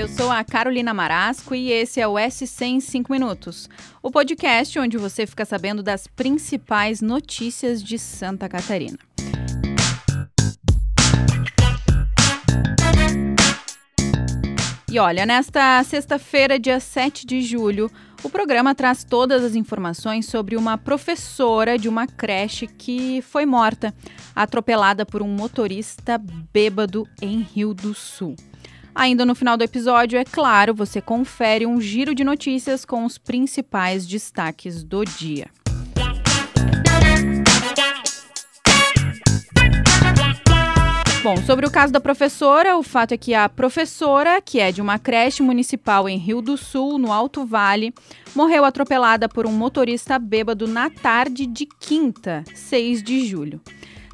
Eu sou a Carolina Marasco e esse é o SC em 5 Minutos, o podcast onde você fica sabendo das principais notícias de Santa Catarina. E olha, nesta sexta-feira, dia 7 de julho, o programa traz todas as informações sobre uma professora de uma creche que foi morta, atropelada por um motorista bêbado em Rio do Sul. Ainda no final do episódio, é claro, você confere um giro de notícias com os principais destaques do dia. Bom, sobre o caso da professora, o fato é que a professora, que é de uma creche municipal em Rio do Sul, no Alto Vale, morreu atropelada por um motorista bêbado na tarde de quinta, 6 de julho.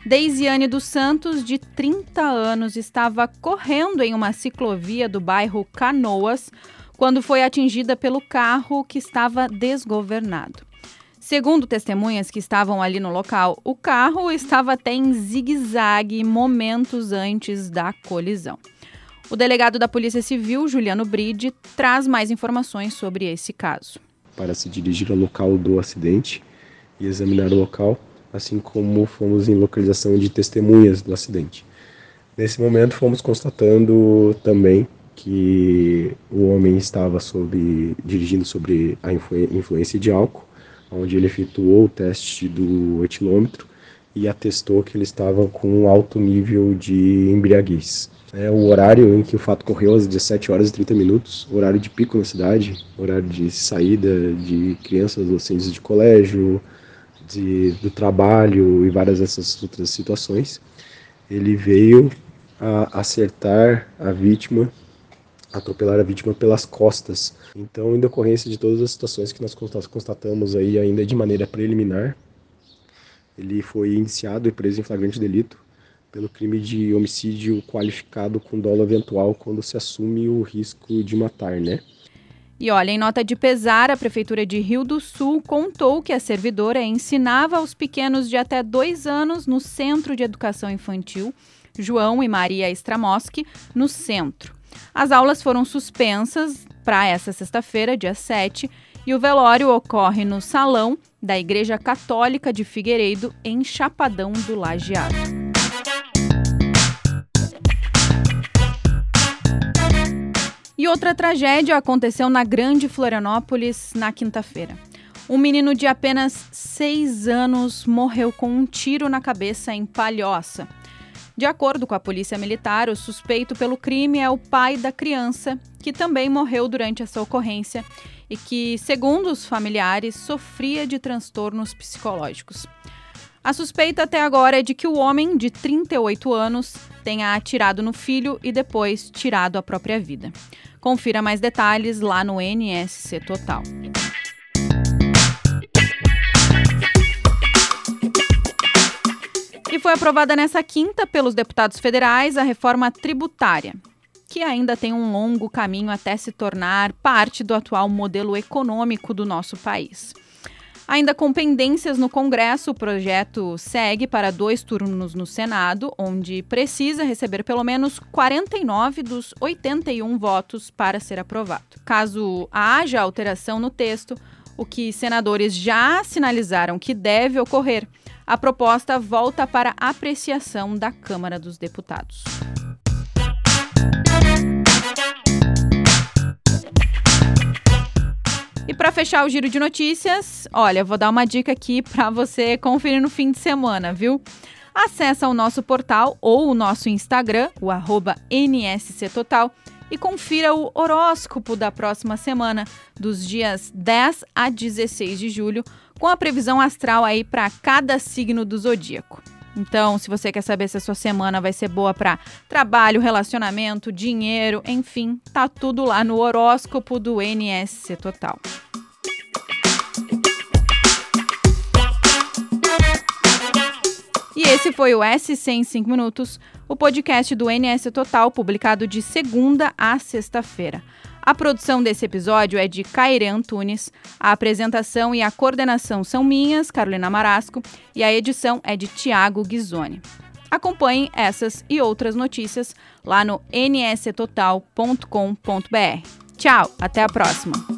Deisiane dos Santos, de 30 anos, estava correndo em uma ciclovia do bairro Canoas quando foi atingida pelo carro que estava desgovernado. Segundo testemunhas que estavam ali no local, o carro estava até em zigue-zague momentos antes da colisão. O delegado da Polícia Civil, Juliano Bride, traz mais informações sobre esse caso. Para se dirigir ao local do acidente e examinar o local, assim como fomos em localização de testemunhas do acidente. Nesse momento, fomos constatando também que o homem estava sob, dirigindo sobre a influência de álcool onde ele efetuou o teste do etilômetro e atestou que ele estava com um alto nível de embriaguez. É o horário em que o fato ocorreu às 17 horas e 30 minutos, horário de pico na cidade, horário de saída de crianças, adolescentes de colégio, de, do trabalho e várias dessas outras situações. Ele veio a acertar a vítima atropelar a vítima pelas costas. Então, em decorrência de todas as situações que nós constatamos aí ainda de maneira preliminar, ele foi iniciado e preso em flagrante delito pelo crime de homicídio qualificado com dolo eventual quando se assume o risco de matar, né? E olha, em nota de pesar, a Prefeitura de Rio do Sul contou que a servidora ensinava aos pequenos de até dois anos no Centro de Educação Infantil João e Maria Stramoski, no centro. As aulas foram suspensas para essa sexta-feira, dia 7, e o velório ocorre no salão da Igreja Católica de Figueiredo, em Chapadão do Lajeado. Outra tragédia aconteceu na Grande Florianópolis na quinta-feira. Um menino de apenas seis anos morreu com um tiro na cabeça em Palhoça. De acordo com a Polícia Militar, o suspeito pelo crime é o pai da criança, que também morreu durante essa ocorrência e que, segundo os familiares, sofria de transtornos psicológicos. A suspeita até agora é de que o homem, de 38 anos, tenha atirado no filho e depois tirado a própria vida. Confira mais detalhes lá no NSC Total. E foi aprovada nessa quinta pelos deputados federais a reforma tributária, que ainda tem um longo caminho até se tornar parte do atual modelo econômico do nosso país. Ainda com pendências no Congresso, o projeto segue para dois turnos no Senado, onde precisa receber pelo menos 49 dos 81 votos para ser aprovado. Caso haja alteração no texto, o que senadores já sinalizaram que deve ocorrer, a proposta volta para apreciação da Câmara dos Deputados. Fechar o giro de notícias, olha, vou dar uma dica aqui para você conferir no fim de semana, viu? Acesse o nosso portal ou o nosso Instagram, o arroba NSC Total, e confira o horóscopo da próxima semana, dos dias 10 a 16 de julho, com a previsão astral aí para cada signo do zodíaco. Então, se você quer saber se a sua semana vai ser boa para trabalho, relacionamento, dinheiro, enfim, tá tudo lá no horóscopo do NSC Total. Esse foi o SC em 5 minutos, o podcast do NS Total, publicado de segunda a sexta-feira. A produção desse episódio é de Caire Antunes, a apresentação e a coordenação são minhas, Carolina Marasco, e a edição é de Tiago Ghisoni. Acompanhem essas e outras notícias lá no nstotal.com.br. Tchau, até a próxima!